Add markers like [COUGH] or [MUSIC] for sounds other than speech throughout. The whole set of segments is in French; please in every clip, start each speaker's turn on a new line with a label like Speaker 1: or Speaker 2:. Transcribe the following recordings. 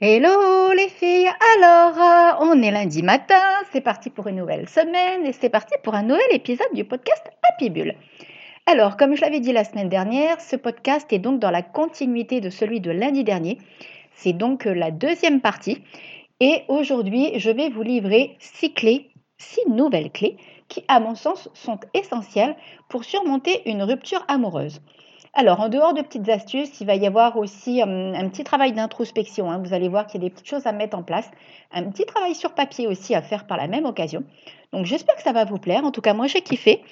Speaker 1: Hello les filles, alors euh, on est lundi matin, c'est parti pour une nouvelle semaine et c'est parti pour un nouvel épisode du podcast Happy Bull. Alors comme je l'avais dit la semaine dernière, ce podcast est donc dans la continuité de celui de lundi dernier. C'est donc euh, la deuxième partie et aujourd'hui je vais vous livrer six clés, six nouvelles clés qui à mon sens sont essentielles pour surmonter une rupture amoureuse. Alors, en dehors de petites astuces, il va y avoir aussi hum, un petit travail d'introspection. Hein. Vous allez voir qu'il y a des petites choses à mettre en place. Un petit travail sur papier aussi à faire par la même occasion. Donc, j'espère que ça va vous plaire. En tout cas, moi, j'ai kiffé.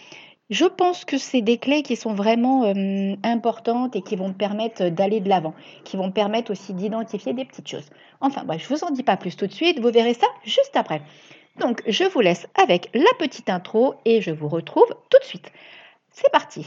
Speaker 1: Je pense que c'est des clés qui sont vraiment hum, importantes et qui vont me permettre d'aller de l'avant, qui vont me permettre aussi d'identifier des petites choses. Enfin, bref, je ne vous en dis pas plus tout de suite. Vous verrez ça juste après. Donc, je vous laisse avec la petite intro et je vous retrouve tout de suite. C'est parti.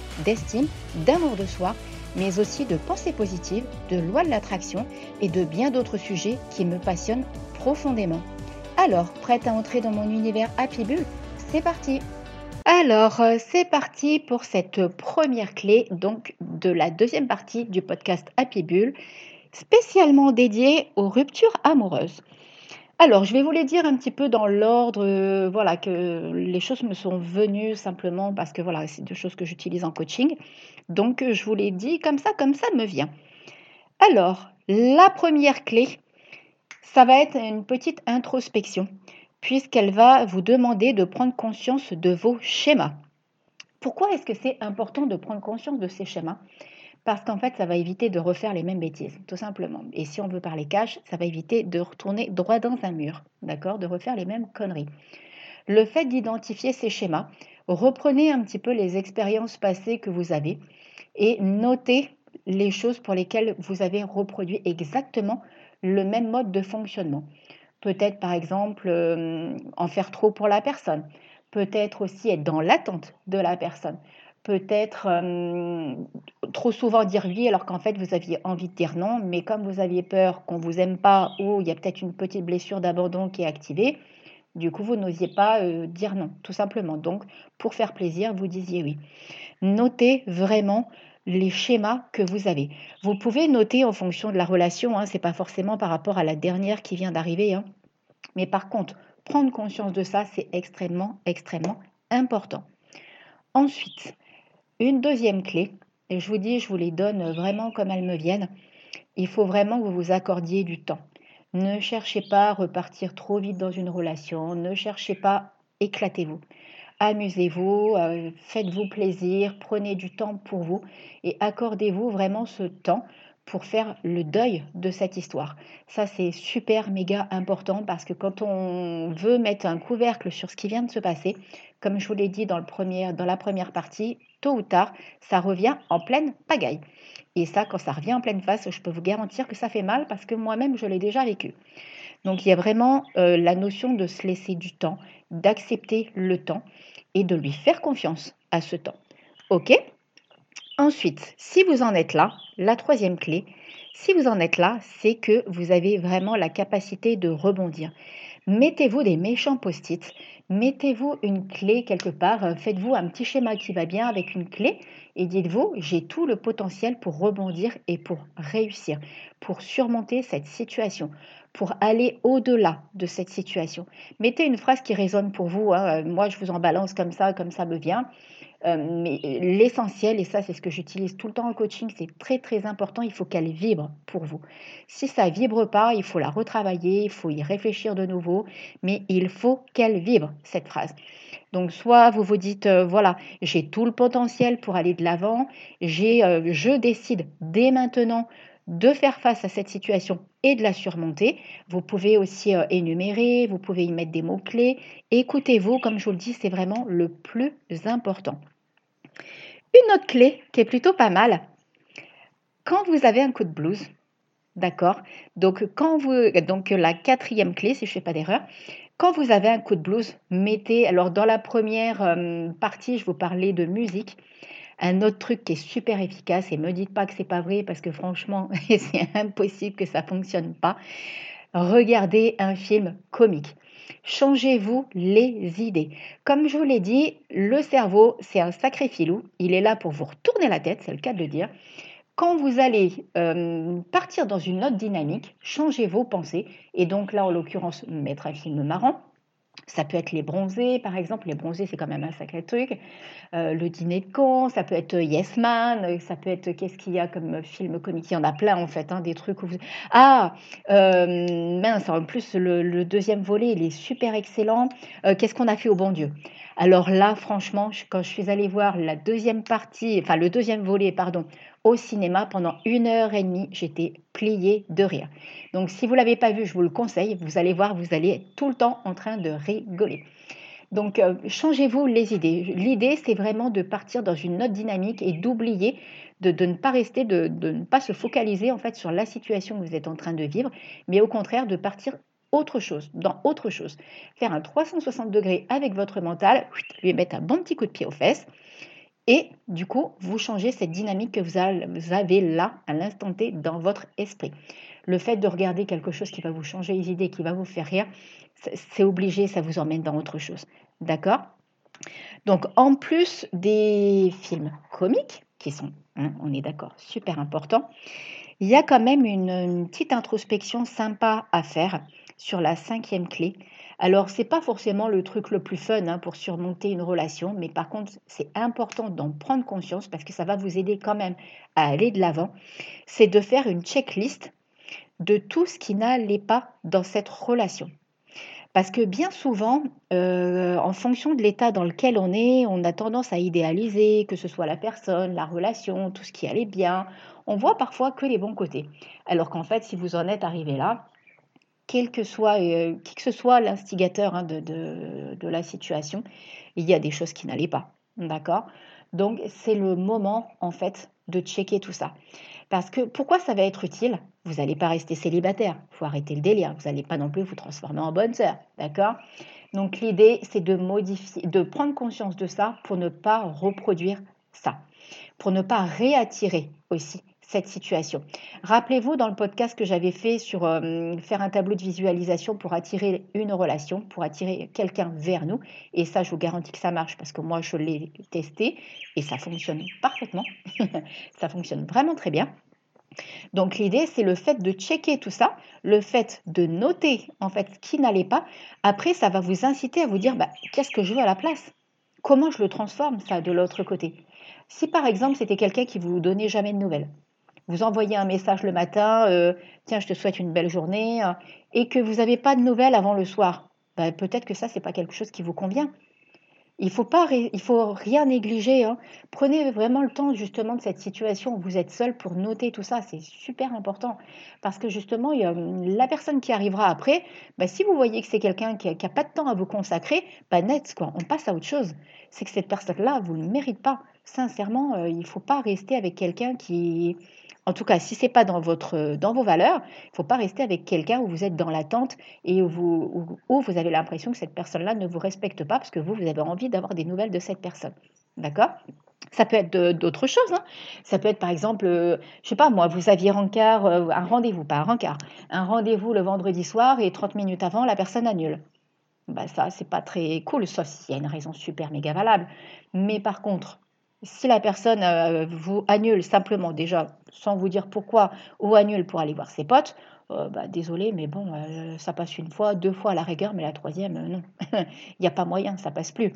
Speaker 1: d'estime, d'amour de soi, mais aussi de pensée positive, de loi de l'attraction et de bien d'autres sujets qui me passionnent profondément. Alors, prête à entrer dans mon univers Happy Bull C'est parti alors, euh, c'est parti pour cette première clé donc de la deuxième partie du podcast Happy Bull, spécialement dédiée aux ruptures amoureuses. Alors, je vais vous les dire un petit peu dans l'ordre, euh, voilà, que les choses me sont venues simplement parce que voilà, c'est deux choses que j'utilise en coaching. Donc, je vous les dis comme ça, comme ça me vient. Alors, la première clé, ça va être une petite introspection, puisqu'elle va vous demander de prendre conscience de vos schémas. Pourquoi est-ce que c'est important de prendre conscience de ces schémas? Parce qu'en fait, ça va éviter de refaire les mêmes bêtises, tout simplement. Et si on veut parler cash, ça va éviter de retourner droit dans un mur, d'accord De refaire les mêmes conneries. Le fait d'identifier ces schémas, reprenez un petit peu les expériences passées que vous avez et notez les choses pour lesquelles vous avez reproduit exactement le même mode de fonctionnement. Peut-être par exemple euh, en faire trop pour la personne, peut-être aussi être dans l'attente de la personne, peut-être euh, trop souvent dire oui alors qu'en fait vous aviez envie de dire non, mais comme vous aviez peur qu'on vous aime pas ou il y a peut-être une petite blessure d'abandon qui est activée, du coup vous n'osiez pas euh, dire non, tout simplement. Donc pour faire plaisir, vous disiez oui. Notez vraiment les schémas que vous avez. Vous pouvez noter en fonction de la relation, hein, ce n'est pas forcément par rapport à la dernière qui vient d'arriver, hein. mais par contre, prendre conscience de ça, c'est extrêmement, extrêmement important. Ensuite, une deuxième clé, je vous dis, je vous les donne vraiment comme elles me viennent, il faut vraiment que vous vous accordiez du temps. Ne cherchez pas à repartir trop vite dans une relation, ne cherchez pas, éclatez-vous. Amusez-vous, euh, faites-vous plaisir, prenez du temps pour vous et accordez-vous vraiment ce temps pour faire le deuil de cette histoire. Ça, c'est super méga important parce que quand on veut mettre un couvercle sur ce qui vient de se passer, comme je vous l'ai dit dans, le premier, dans la première partie, tôt ou tard, ça revient en pleine pagaille. Et ça, quand ça revient en pleine face, je peux vous garantir que ça fait mal parce que moi-même, je l'ai déjà vécu. Donc, il y a vraiment euh, la notion de se laisser du temps, d'accepter le temps et de lui faire confiance à ce temps. OK? Ensuite, si vous en êtes là, la troisième clé, si vous en êtes là, c'est que vous avez vraiment la capacité de rebondir. Mettez-vous des méchants post-it, mettez-vous une clé quelque part, euh, faites-vous un petit schéma qui va bien avec une clé et dites-vous, j'ai tout le potentiel pour rebondir et pour réussir, pour surmonter cette situation, pour aller au-delà de cette situation. Mettez une phrase qui résonne pour vous, hein. moi je vous en balance comme ça, comme ça me vient. Euh, mais l'essentiel, et ça c'est ce que j'utilise tout le temps en coaching, c'est très très important, il faut qu'elle vibre pour vous. Si ça vibre pas, il faut la retravailler, il faut y réfléchir de nouveau, mais il faut qu'elle vibre, cette phrase. Donc soit vous vous dites, euh, voilà, j'ai tout le potentiel pour aller de l'avant, euh, je décide dès maintenant de faire face à cette situation et de la surmonter. Vous pouvez aussi énumérer, vous pouvez y mettre des mots-clés. Écoutez-vous, comme je vous le dis, c'est vraiment le plus important. Une autre clé qui est plutôt pas mal, quand vous avez un coup de blues, d'accord Donc, quand vous, donc la quatrième clé, si je ne fais pas d'erreur, quand vous avez un coup de blues, mettez, alors dans la première euh, partie, je vous parlais de musique. Un autre truc qui est super efficace, et ne me dites pas que c'est pas vrai parce que franchement, [LAUGHS] c'est impossible que ça fonctionne pas. Regardez un film comique. Changez-vous les idées. Comme je vous l'ai dit, le cerveau, c'est un sacré filou. Il est là pour vous retourner la tête, c'est le cas de le dire. Quand vous allez euh, partir dans une autre dynamique, changez vos pensées. Et donc là, en l'occurrence, mettre un film marrant. Ça peut être les bronzés, par exemple. Les bronzés, c'est quand même un sacré truc. Euh, le dîner de con, ça peut être Yes Man, ça peut être qu'est-ce qu'il y a comme film comique? Il y en a plein en fait, hein, des trucs où vous... Ah, euh, mince, en plus le, deuxième volet, il est super excellent. qu'est-ce qu'on a fait au bon Dieu? Alors là, franchement, quand je suis allée voir la deuxième partie, enfin le deuxième volet, pardon, au cinéma pendant une heure et demie. J'étais pliée de rire. Donc si vous ne l'avez pas vu, je vous le conseille. Vous allez voir, vous allez être tout le temps en train de rigoler. Donc euh, changez-vous les idées. L'idée, c'est vraiment de partir dans une autre dynamique et d'oublier, de, ne pas rester, de, de, ne pas se focaliser en fait sur la situation que vous êtes en train de vivre, mais au contraire de partir autre chose, dans autre chose. Faire un 360 degrés avec votre mental, lui mettre un bon petit coup de pied aux fesses et du coup, vous changez cette dynamique que vous avez là, à l'instant T, dans votre esprit. Le fait de regarder quelque chose qui va vous changer les idées, qui va vous faire rire, c'est obligé, ça vous emmène dans autre chose. D'accord? Donc, en plus des films comiques, qui sont, hein, on est d'accord, super importants, il y a quand même une petite introspection sympa à faire sur la cinquième clé alors, c'est pas forcément le truc le plus fun hein, pour surmonter une relation, mais par contre, c'est important d'en prendre conscience parce que ça va vous aider quand même à aller de l'avant. C'est de faire une checklist de tout ce qui n'allait pas dans cette relation. Parce que bien souvent, euh, en fonction de l'état dans lequel on est, on a tendance à idéaliser, que ce soit la personne, la relation, tout ce qui allait bien. On voit parfois que les bons côtés. Alors qu'en fait, si vous en êtes arrivé là, quel que soit, euh, qui que soit l'instigateur hein, de, la situation, il y a des choses qui n'allaient pas. D'accord? Donc, c'est le moment, en fait, de checker tout ça. Parce que pourquoi ça va être utile? Vous n'allez pas rester célibataire. Il faut arrêter le délire. Vous n'allez pas non plus vous transformer en bonne sœur. D'accord? Donc, l'idée, c'est de modifier, de prendre conscience de ça pour ne pas reproduire ça. Pour ne pas réattirer aussi cette situation. Rappelez-vous dans le podcast que j'avais fait sur euh, faire un tableau de visualisation pour attirer une relation, pour attirer quelqu'un vers nous. Et ça, je vous garantis que ça marche parce que moi, je l'ai testé et ça fonctionne parfaitement. [LAUGHS] ça fonctionne vraiment très bien. Donc l'idée, c'est le fait de checker tout ça, le fait de noter en fait ce qui n'allait pas. Après, ça va vous inciter à vous dire, bah, qu'est-ce que je veux à la place? Comment je le transforme ça de l'autre côté? Si par exemple c'était quelqu'un qui vous donnait jamais de nouvelles, vous envoyez un message le matin, euh, tiens, je te souhaite une belle journée, euh, et que vous n'avez pas de nouvelles avant le soir, ben, peut-être que ça, n'est pas quelque chose qui vous convient. Il faut pas, il faut rien négliger. Hein. Prenez vraiment le temps justement de cette situation où vous êtes seul pour noter tout ça. C'est super important parce que justement, il y a, la personne qui arrivera après, ben, si vous voyez que c'est quelqu'un qui n'a pas de temps à vous consacrer, ben, net, quoi, on passe à autre chose. C'est que cette personne-là, vous ne le mérite pas. Sincèrement, euh, il ne faut pas rester avec quelqu'un qui, en tout cas, si ce n'est pas dans, dans vos valeurs, il ne faut pas rester avec quelqu'un où vous êtes dans l'attente et où vous, avez l'impression que cette personne-là ne vous respecte pas parce que vous, vous avez envie d'avoir des nouvelles de cette personne. D'accord? Ça peut être d'autres choses. Hein. Ça peut être par exemple, euh, je sais pas moi, vous aviez euh, un rendez-vous, pas un rencard, un rendez-vous le vendredi soir et 30 minutes avant, la personne annule. Bah ça, c'est pas très cool, sauf s'il y a une raison super méga valable. Mais par contre, si la personne euh, vous annule simplement déjà sans vous dire pourquoi ou annule pour aller voir ses potes, euh, bah, désolé, mais bon, euh, ça passe une fois, deux fois à la rigueur, mais la troisième, non. [LAUGHS] Il n'y a pas moyen, ça passe plus.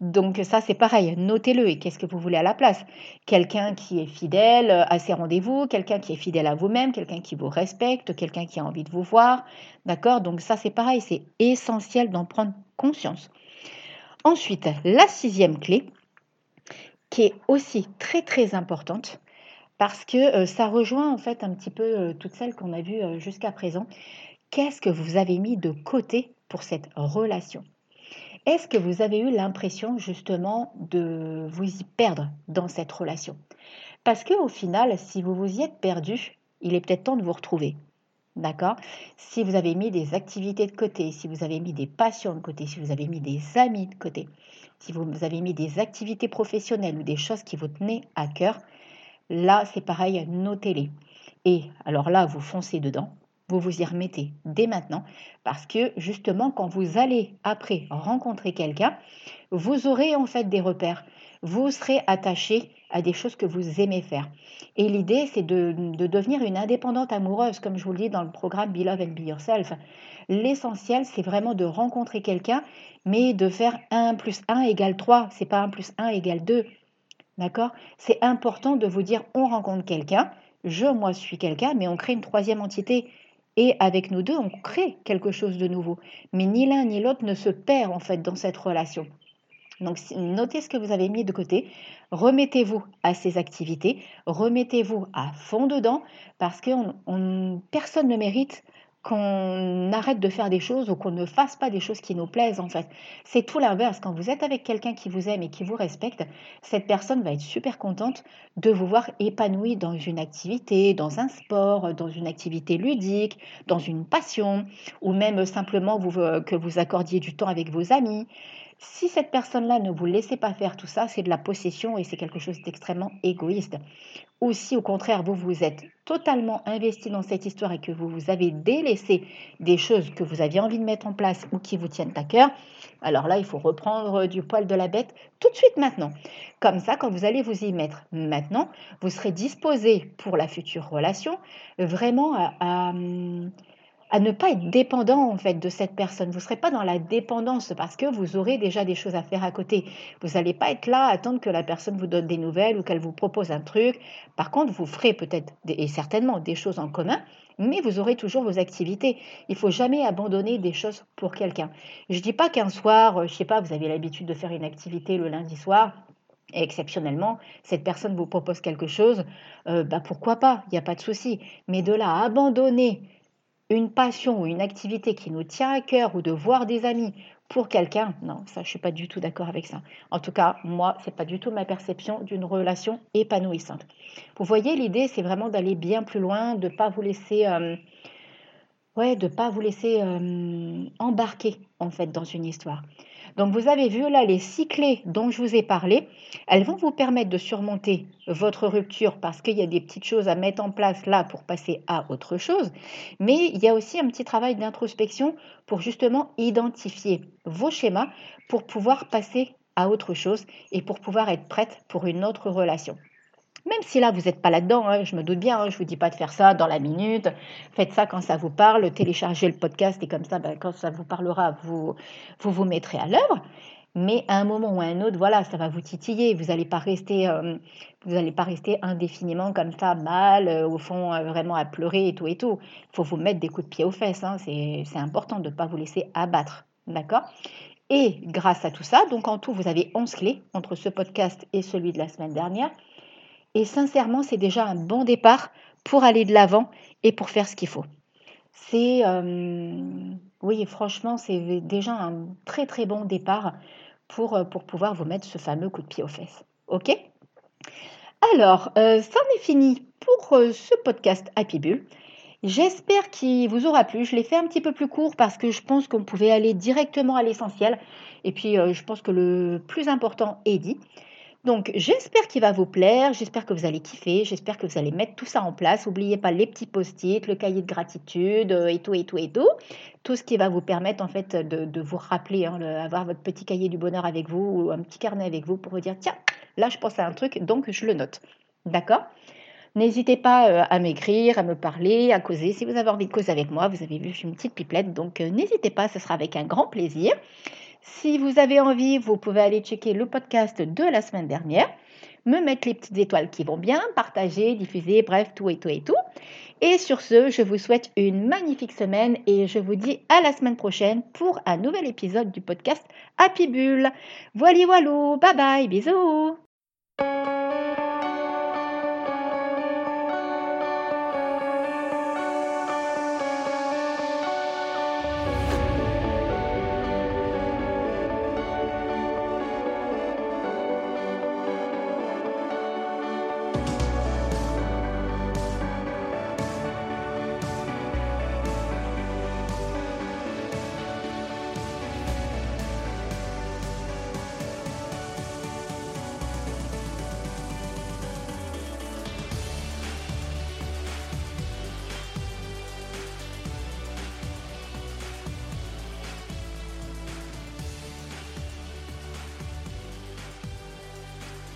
Speaker 1: Donc ça, c'est pareil, notez-le. Et qu'est-ce que vous voulez à la place Quelqu'un qui est fidèle à ses rendez-vous, quelqu'un qui est fidèle à vous-même, quelqu'un qui vous respecte, quelqu'un qui a envie de vous voir. D'accord? Donc ça, c'est pareil, c'est essentiel d'en prendre conscience. Ensuite, la sixième clé, qui est aussi très très importante, parce que euh, ça rejoint en fait un petit peu euh, toutes celles qu'on a vues euh, jusqu'à présent. Qu'est-ce que vous avez mis de côté pour cette relation? Est-ce que vous avez eu l'impression justement de vous y perdre dans cette relation? Parce que au final, si vous vous y êtes perdu, il est peut-être temps de vous retrouver. D'accord? Si vous avez mis des activités de côté, si vous avez mis des passions de côté, si vous avez mis des amis de côté, si vous avez mis des activités professionnelles ou des choses qui vous tenaient à cœur, là c'est pareil, notez-les. Et alors là, vous foncez dedans, vous vous y remettez dès maintenant, parce que justement, quand vous allez après rencontrer quelqu'un, vous aurez en fait des repères, vous serez attaché à des choses que vous aimez faire. Et l'idée, c'est de, devenir une indépendante amoureuse, comme je vous le dis dans le programme Be Love and Be Yourself. L'essentiel, c'est vraiment de rencontrer quelqu'un, mais de faire 1 plus 1 égale 3. C'est pas 1 plus 1 égale 2. D'accord? C'est important de vous dire on rencontre quelqu'un, je, moi, suis quelqu'un, mais on crée une troisième entité. Et avec nous deux, on crée quelque chose de nouveau. Mais ni l'un ni l'autre ne se perd en fait dans cette relation. Donc notez ce que vous avez mis de côté, remettez-vous à ces activités, remettez-vous à fond dedans parce que personne ne mérite qu'on arrête de faire des choses ou qu'on ne fasse pas des choses qui nous plaisent en fait. C'est tout l'inverse. Quand vous êtes avec quelqu'un qui vous aime et qui vous respecte, cette personne va être super contente de vous voir épanoui dans une activité, dans un sport, dans une activité ludique, dans une passion ou même simplement que vous accordiez du temps avec vos amis. Si cette personne-là ne vous laissait pas faire tout ça, c'est de la possession et c'est quelque chose d'extrêmement égoïste. Ou si au contraire vous vous êtes totalement investi dans cette histoire et que vous vous avez délaissé des choses que vous aviez envie de mettre en place ou qui vous tiennent à cœur, alors là il faut reprendre du poil de la bête tout de suite maintenant. Comme ça, quand vous allez vous y mettre maintenant, vous serez disposé pour la future relation vraiment à à ne pas être dépendant en fait de cette personne. Vous ne serez pas dans la dépendance parce que vous aurez déjà des choses à faire à côté. Vous n'allez pas être là à attendre que la personne vous donne des nouvelles ou qu'elle vous propose un truc. Par contre, vous ferez peut-être et certainement des choses en commun, mais vous aurez toujours vos activités. Il faut jamais abandonner des choses pour quelqu'un. Je dis pas qu'un soir, euh, je sais pas, vous avez l'habitude de faire une activité le lundi soir. Et exceptionnellement, cette personne vous propose quelque chose, euh, bah pourquoi pas, il n'y a pas de souci. Mais de là à abandonner une passion ou une activité qui nous tient à cœur ou de voir des amis pour quelqu'un, non, ça je suis pas du tout d'accord avec ça. En tout cas, moi, c'est pas du tout ma perception d'une relation épanouissante. Vous voyez, l'idée, c'est vraiment d'aller bien plus loin, de pas vous laisser, euh, ouais, de pas vous laisser euh, embarquer en fait dans une histoire. Donc vous avez vu là les six clés dont je vous ai parlé, elles vont vous permettre de surmonter votre rupture parce qu'il y a des petites choses à mettre en place là pour passer à autre chose, mais il y a aussi un petit travail d'introspection pour justement identifier vos schémas pour pouvoir passer à autre chose et pour pouvoir être prête pour une autre relation. Même si là, vous n'êtes pas là-dedans, hein, je me doute bien, hein, je ne vous dis pas de faire ça dans la minute, faites ça quand ça vous parle, téléchargez le podcast et comme ça, ben, quand ça vous parlera, vous vous, mettrez à l'œuvre. Mais à un moment ou à un autre, voilà, ça va vous titiller. Vous n'allez pas rester, euh, vous n'allez pas rester indéfiniment comme ça, mal, euh, au fond, euh, vraiment à pleurer et tout et tout. Il faut vous mettre des coups de pied aux fesses. Hein, c'est important de ne pas vous laisser abattre, d'accord? Et grâce à tout ça, donc en tout, vous avez 11 clés entre ce podcast et celui de la semaine dernière. Et sincèrement, c'est déjà un bon départ pour aller de l'avant et pour faire ce qu'il faut. C'est, euh, oui, franchement, c'est déjà un très très bon départ pour, euh, pour pouvoir vous mettre ce fameux coup de pied aux fesses. OK? Alors, euh, ça en est fini pour ce podcast Happy Bull. J'espère qu'il vous aura plu. Je l'ai fait un petit peu plus court parce que je pense qu'on pouvait aller directement à l'essentiel. Et puis, je pense que le plus important est dit. Donc j'espère qu'il va vous plaire, j'espère que vous allez kiffer, j'espère que vous allez mettre tout ça en place. N'oubliez pas les petits post-it, le cahier de gratitude euh, et tout et tout et tout. Tout ce qui va vous permettre en fait de, vous rappeler, hein, avoir votre petit cahier du bonheur avec vous ou un petit carnet avec vous pour vous dire tiens, là je pense à un truc, donc je le note. D'accord? N'hésitez pas euh, à m'écrire, à me parler, à causer. Si vous avez envie de causer avec moi, vous avez vu, je suis une petite pipelette, donc euh, n'hésitez pas, ce sera avec un grand plaisir. Si vous avez envie, vous pouvez aller checker le podcast de la semaine dernière, me mettre les petites étoiles qui vont bien, partager, diffuser, bref, tout et tout et tout. Et sur ce, je vous souhaite une magnifique semaine et je vous dis à la semaine prochaine pour un nouvel épisode du podcast Happy Bull. Voilà, voilà, bye bye, bisous